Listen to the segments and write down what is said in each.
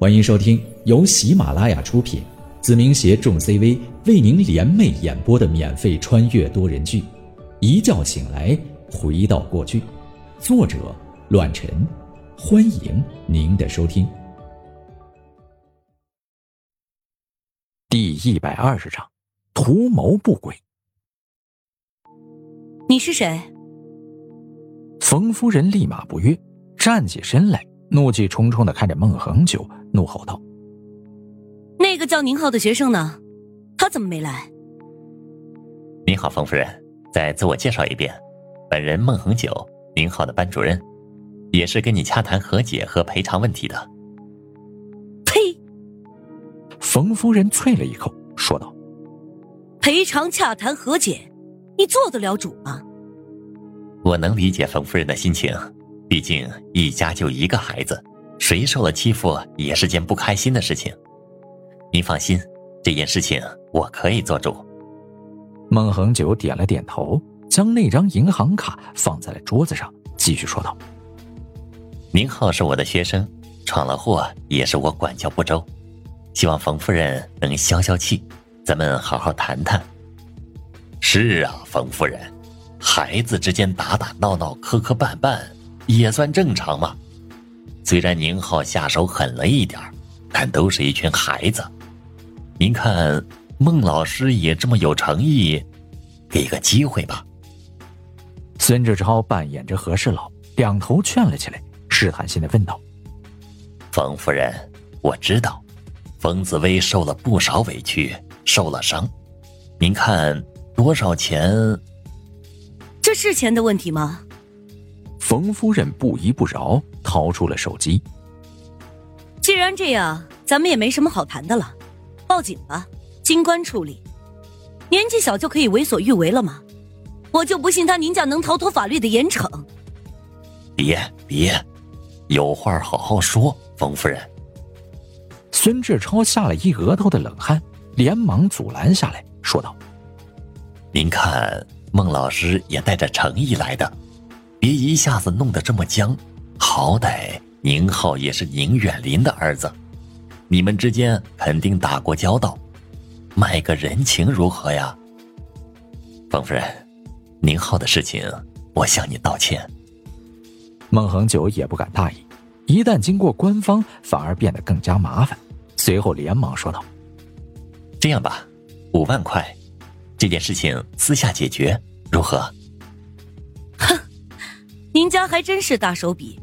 欢迎收听由喜马拉雅出品，子明携众 CV 为您联袂演播的免费穿越多人剧《一觉醒来回到过去》，作者：乱臣。欢迎您的收听。第一百二十章，图谋不轨。你是谁？冯夫人立马不悦，站起身来，怒气冲冲的看着孟恒久。怒吼道：“那个叫宁浩的学生呢？他怎么没来？”“您好，冯夫人，再自我介绍一遍，本人孟恒久，宁浩的班主任，也是跟你洽谈和解和赔偿问题的。”“呸！”冯夫人啐了一口，说道：“赔偿、洽谈、和解，你做得了主吗？”“我能理解冯夫人的心情，毕竟一家就一个孩子。”谁受了欺负也是件不开心的事情，您放心，这件事情我可以做主。孟恒久点了点头，将那张银行卡放在了桌子上，继续说道：“宁浩是我的学生，闯了祸也是我管教不周，希望冯夫人能消消气，咱们好好谈谈。”是啊，冯夫人，孩子之间打打闹闹、磕磕绊绊，也算正常嘛。虽然宁浩下手狠了一点但都是一群孩子。您看，孟老师也这么有诚意，给个机会吧。孙志超扮演着和事佬，两头劝了起来，试探性的问道：“冯夫人，我知道，冯紫薇受了不少委屈，受了伤。您看多少钱？这是钱的问题吗？”冯夫人不依不饶，掏出了手机。既然这样，咱们也没什么好谈的了，报警吧，经官处理。年纪小就可以为所欲为了吗？我就不信他宁家能逃脱法律的严惩。别别，有话好好说，冯夫人。孙志超吓了一额头的冷汗，连忙阻拦下来，说道：“您看，孟老师也带着诚意来的。”别一下子弄得这么僵，好歹宁浩也是宁远林的儿子，你们之间肯定打过交道，卖个人情如何呀？冯夫人，宁浩的事情我向你道歉。孟恒久也不敢大意，一旦经过官方，反而变得更加麻烦。随后连忙说道：“这样吧，五万块，这件事情私下解决，如何？”您家还真是大手笔，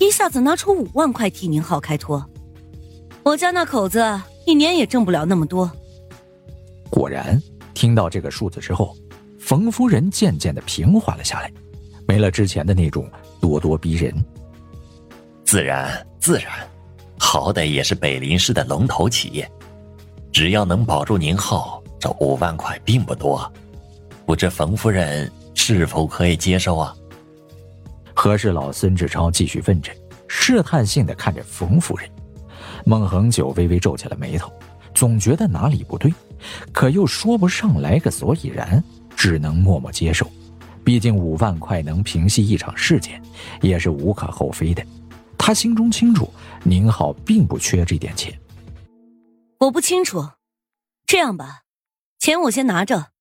一下子拿出五万块替宁浩开脱。我家那口子一年也挣不了那么多。果然，听到这个数字之后，冯夫人渐渐的平缓了下来，没了之前的那种咄咄逼人。自然，自然，好歹也是北林市的龙头企业，只要能保住宁浩，这五万块并不多。不知冯夫人是否可以接受啊？和事老孙志超继续问着，试探性的看着冯夫人。孟恒久微微皱起了眉头，总觉得哪里不对，可又说不上来个所以然，只能默默接受。毕竟五万块能平息一场事件，也是无可厚非的。他心中清楚，宁浩并不缺这点钱。我不清楚，这样吧，钱我先拿着，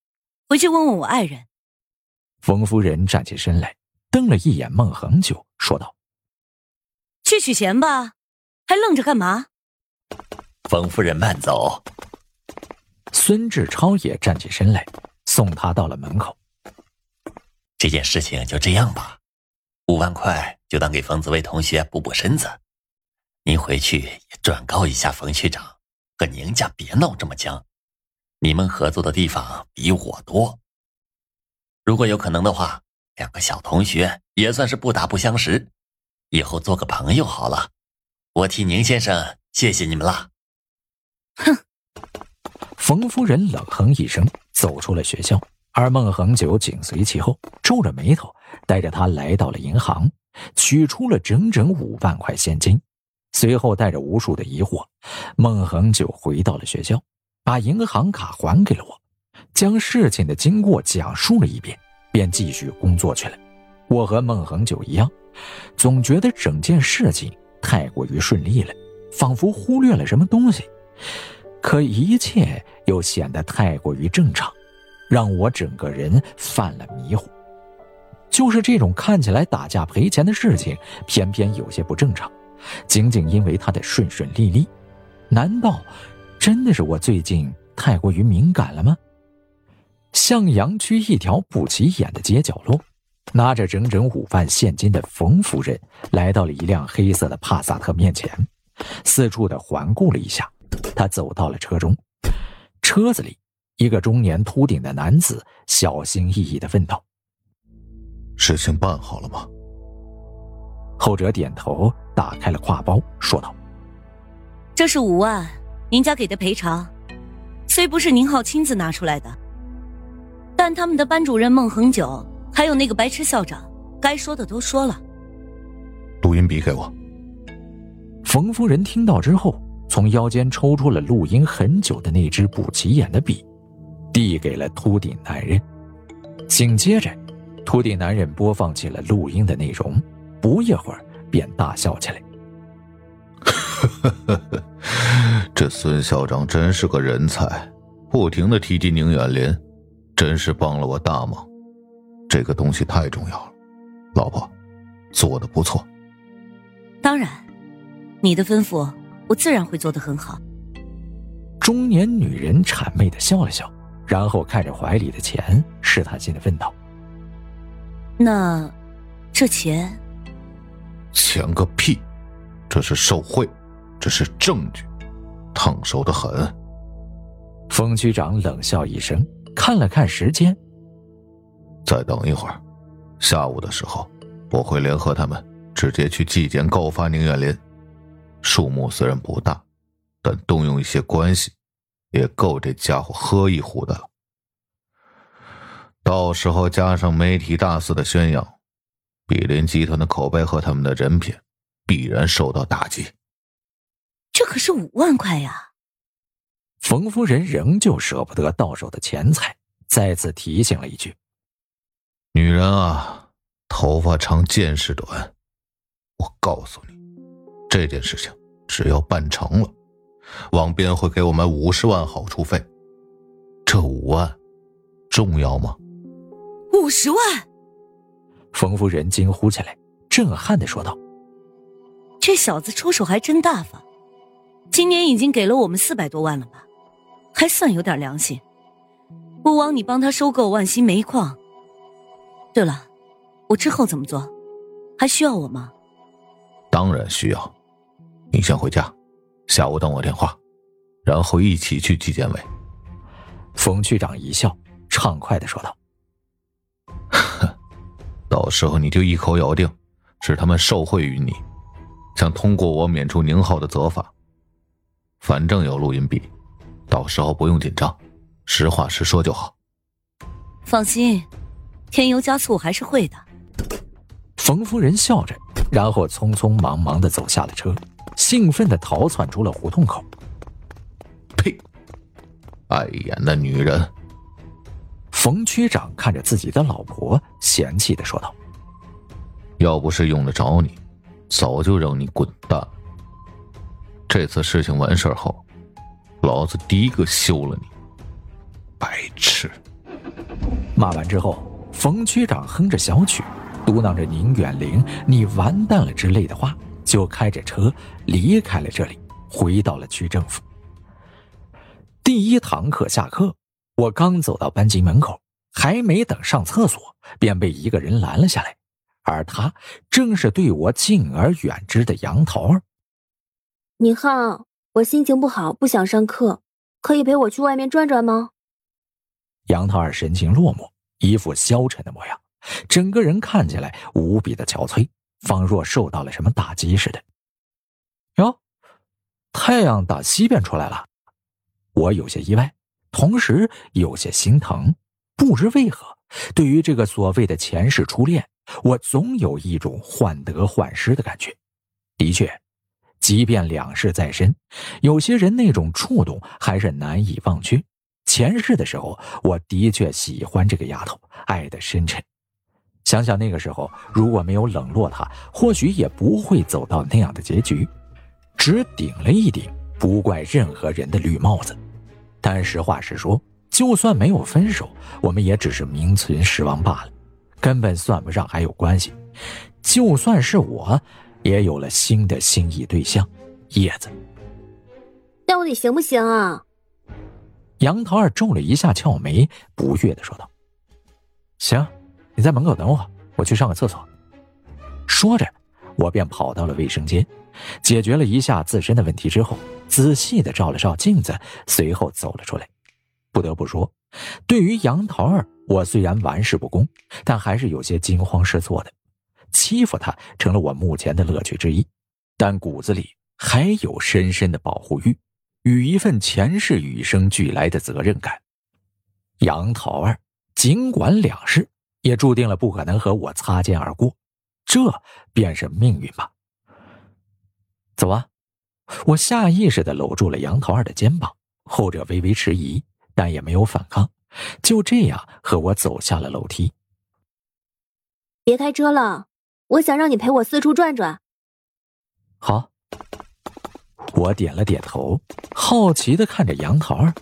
回去问问我爱人。冯夫人站起身来。瞪了一眼孟恒久，说道：“去取钱吧，还愣着干嘛？”冯夫人慢走。孙志超也站起身来，送他到了门口。这件事情就这样吧，五万块就当给冯子薇同学补补身子。您回去也转告一下冯区长，和宁家别闹这么僵。你们合作的地方比我多，如果有可能的话。两个小同学也算是不打不相识，以后做个朋友好了。我替宁先生谢谢你们了。哼！冯夫人冷哼一声，走出了学校，而孟恒久紧随其后，皱着眉头，带着他来到了银行，取出了整整五万块现金。随后，带着无数的疑惑，孟恒久回到了学校，把银行卡还给了我，将事情的经过讲述了一遍。便继续工作去了。我和孟恒久一样，总觉得整件事情太过于顺利了，仿佛忽略了什么东西，可一切又显得太过于正常，让我整个人犯了迷糊。就是这种看起来打架赔钱的事情，偏偏有些不正常，仅仅因为他的顺顺利利，难道真的是我最近太过于敏感了吗？向阳区一条不起眼的街角落，拿着整整五万现金的冯夫人来到了一辆黑色的帕萨特面前，四处的环顾了一下，她走到了车中，车子里，一个中年秃顶的男子小心翼翼的问道。事情办好了吗？后者点头，打开了挎包，说道：“这是五万，您家给的赔偿，虽不是宁浩亲自拿出来的，但他们的班主任孟恒久，还有那个白痴校长，该说的都说了。录音笔给我。”冯夫人听到之后，从腰间抽出了录音很久的那支不起眼的笔，递给了秃顶男人，紧接着。秃顶男人播放起了录音的内容，不一会儿便大笑起来。这孙校长真是个人才，不停的提及宁远林，真是帮了我大忙。这个东西太重要了，老婆，做的不错。当然，你的吩咐我自然会做得很好。中年女人谄媚的笑了笑，然后看着怀里的钱，试探性的问道。那，这钱？钱个屁！这是受贿，这是证据，烫手的很。冯局长冷笑一声，看了看时间。再等一会儿，下午的时候，我会联合他们直接去纪检告发宁远林。数目虽然不大，但动用一些关系，也够这家伙喝一壶的了。到时候加上媒体大肆的宣扬，比林集团的口碑和他们的人品必然受到打击。这可是五万块呀！冯夫人仍旧舍不得到手的钱财，再次提醒了一句：“女人啊，头发长见识短。我告诉你，这件事情只要办成了，王斌会给我们五十万好处费。这五万重要吗？”五十万！冯夫人惊呼起来，震撼的说道：“这小子出手还真大方，今年已经给了我们四百多万了吧？还算有点良心。不枉你帮他收购万兴煤矿。对了，我之后怎么做？还需要我吗？”“当然需要。你先回家，下午等我电话，然后一起去纪检委。”冯局长一笑，畅快的说道。到时候你就一口咬定是他们受贿于你，想通过我免除宁浩的责罚。反正有录音笔，到时候不用紧张，实话实说就好。放心，添油加醋还是会的。冯夫人笑着，然后匆匆忙忙的走下了车，兴奋的逃窜出了胡同口。呸！碍眼的女人。冯区长看着自己的老婆，嫌弃的说道：“要不是用得着你，早就让你滚蛋。这次事情完事后，老子第一个休了你，白痴！”骂完之后，冯区长哼着小曲，嘟囔着“宁远玲，你完蛋了”之类的话，就开着车离开了这里，回到了区政府。第一堂课下课。我刚走到班级门口，还没等上厕所，便被一个人拦了下来，而他正是对我敬而远之的杨桃儿。宁浩，我心情不好，不想上课，可以陪我去外面转转吗？杨桃儿神情落寞，一副消沉的模样，整个人看起来无比的憔悴，仿若受到了什么打击似的。哟，太阳打西边出来了，我有些意外。同时有些心疼，不知为何，对于这个所谓的前世初恋，我总有一种患得患失的感觉。的确，即便两世再深，有些人那种触动还是难以忘却。前世的时候，我的确喜欢这个丫头，爱得深沉。想想那个时候，如果没有冷落她，或许也不会走到那样的结局。只顶了一顶不怪任何人的绿帽子。但实话实说，就算没有分手，我们也只是名存实亡罢了，根本算不上还有关系。就算是我，也有了新的心仪对象叶子。到底行不行啊？杨桃儿皱了一下俏眉，不悦的说道：“行，你在门口等我，我去上个厕所。”说着，我便跑到了卫生间，解决了一下自身的问题之后，仔细的照了照镜子，随后走了出来。不得不说，对于杨桃儿，我虽然玩世不恭，但还是有些惊慌失措的。欺负她成了我目前的乐趣之一，但骨子里还有深深的保护欲。与一份前世与生俱来的责任感，杨桃儿尽管两世，也注定了不可能和我擦肩而过，这便是命运吧。走啊！我下意识的搂住了杨桃儿的肩膀，后者微微迟疑，但也没有反抗，就这样和我走下了楼梯。别开车了，我想让你陪我四处转转。好。我点了点头，好奇的看着杨桃儿：“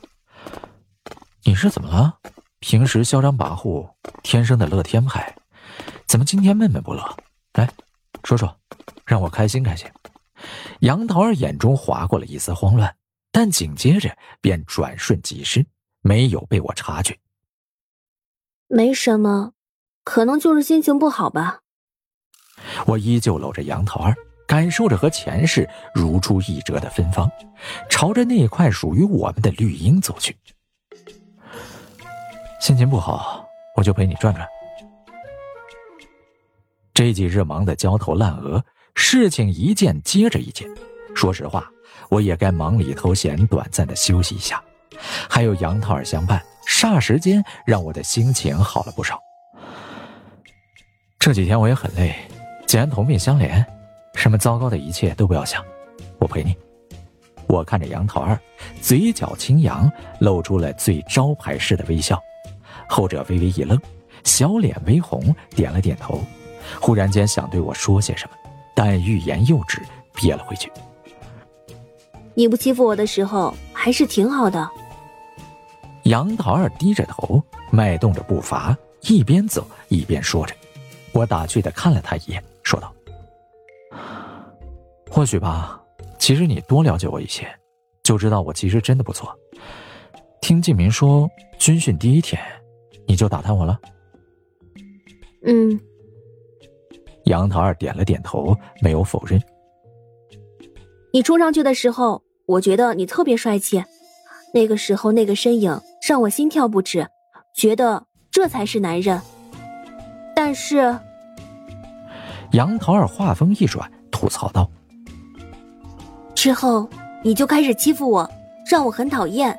你是怎么了？平时嚣张跋扈，天生的乐天派，怎么今天闷闷不乐？来，说说，让我开心开心。”杨桃儿眼中划过了一丝慌乱，但紧接着便转瞬即逝，没有被我察觉。没什么，可能就是心情不好吧。我依旧搂着杨桃儿。感受着和前世如出一辙的芬芳，朝着那块属于我们的绿荫走去。心情不好，我就陪你转转。这几日忙得焦头烂额，事情一件接着一件。说实话，我也该忙里偷闲，短暂的休息一下。还有杨桃儿相伴，霎时间让我的心情好了不少。这几天我也很累，既然同病相怜。什么糟糕的一切都不要想，我陪你。我看着杨桃儿，嘴角轻扬，露出了最招牌式的微笑。后者微微一愣，小脸微红，点了点头。忽然间想对我说些什么，但欲言又止，憋了回去。你不欺负我的时候，还是挺好的。杨桃儿低着头，迈动着步伐，一边走一边说着。我打趣的看了他一眼，说道。或许吧，其实你多了解我一些，就知道我其实真的不错。听静明说，军训第一天你就打探我了。嗯。杨桃儿点了点头，没有否认。你冲上去的时候，我觉得你特别帅气，那个时候那个身影让我心跳不止，觉得这才是男人。但是，杨桃儿话锋一转，吐槽道。之后你就开始欺负我，让我很讨厌。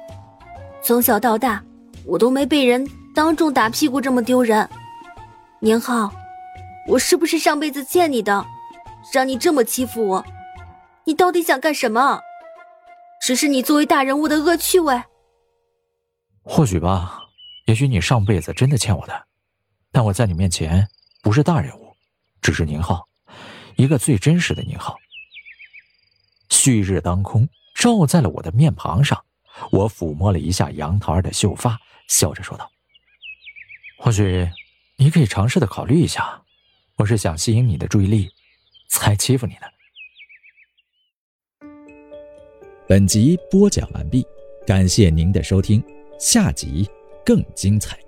从小到大，我都没被人当众打屁股这么丢人。宁浩，我是不是上辈子欠你的，让你这么欺负我？你到底想干什么？只是你作为大人物的恶趣味？或许吧，也许你上辈子真的欠我的，但我在你面前不是大人物，只是宁浩，一个最真实的宁浩。旭日当空，照在了我的面庞上。我抚摸了一下杨桃儿的秀发，笑着说道：“或许你可以尝试的考虑一下，我是想吸引你的注意力，才欺负你的。”本集播讲完毕，感谢您的收听，下集更精彩。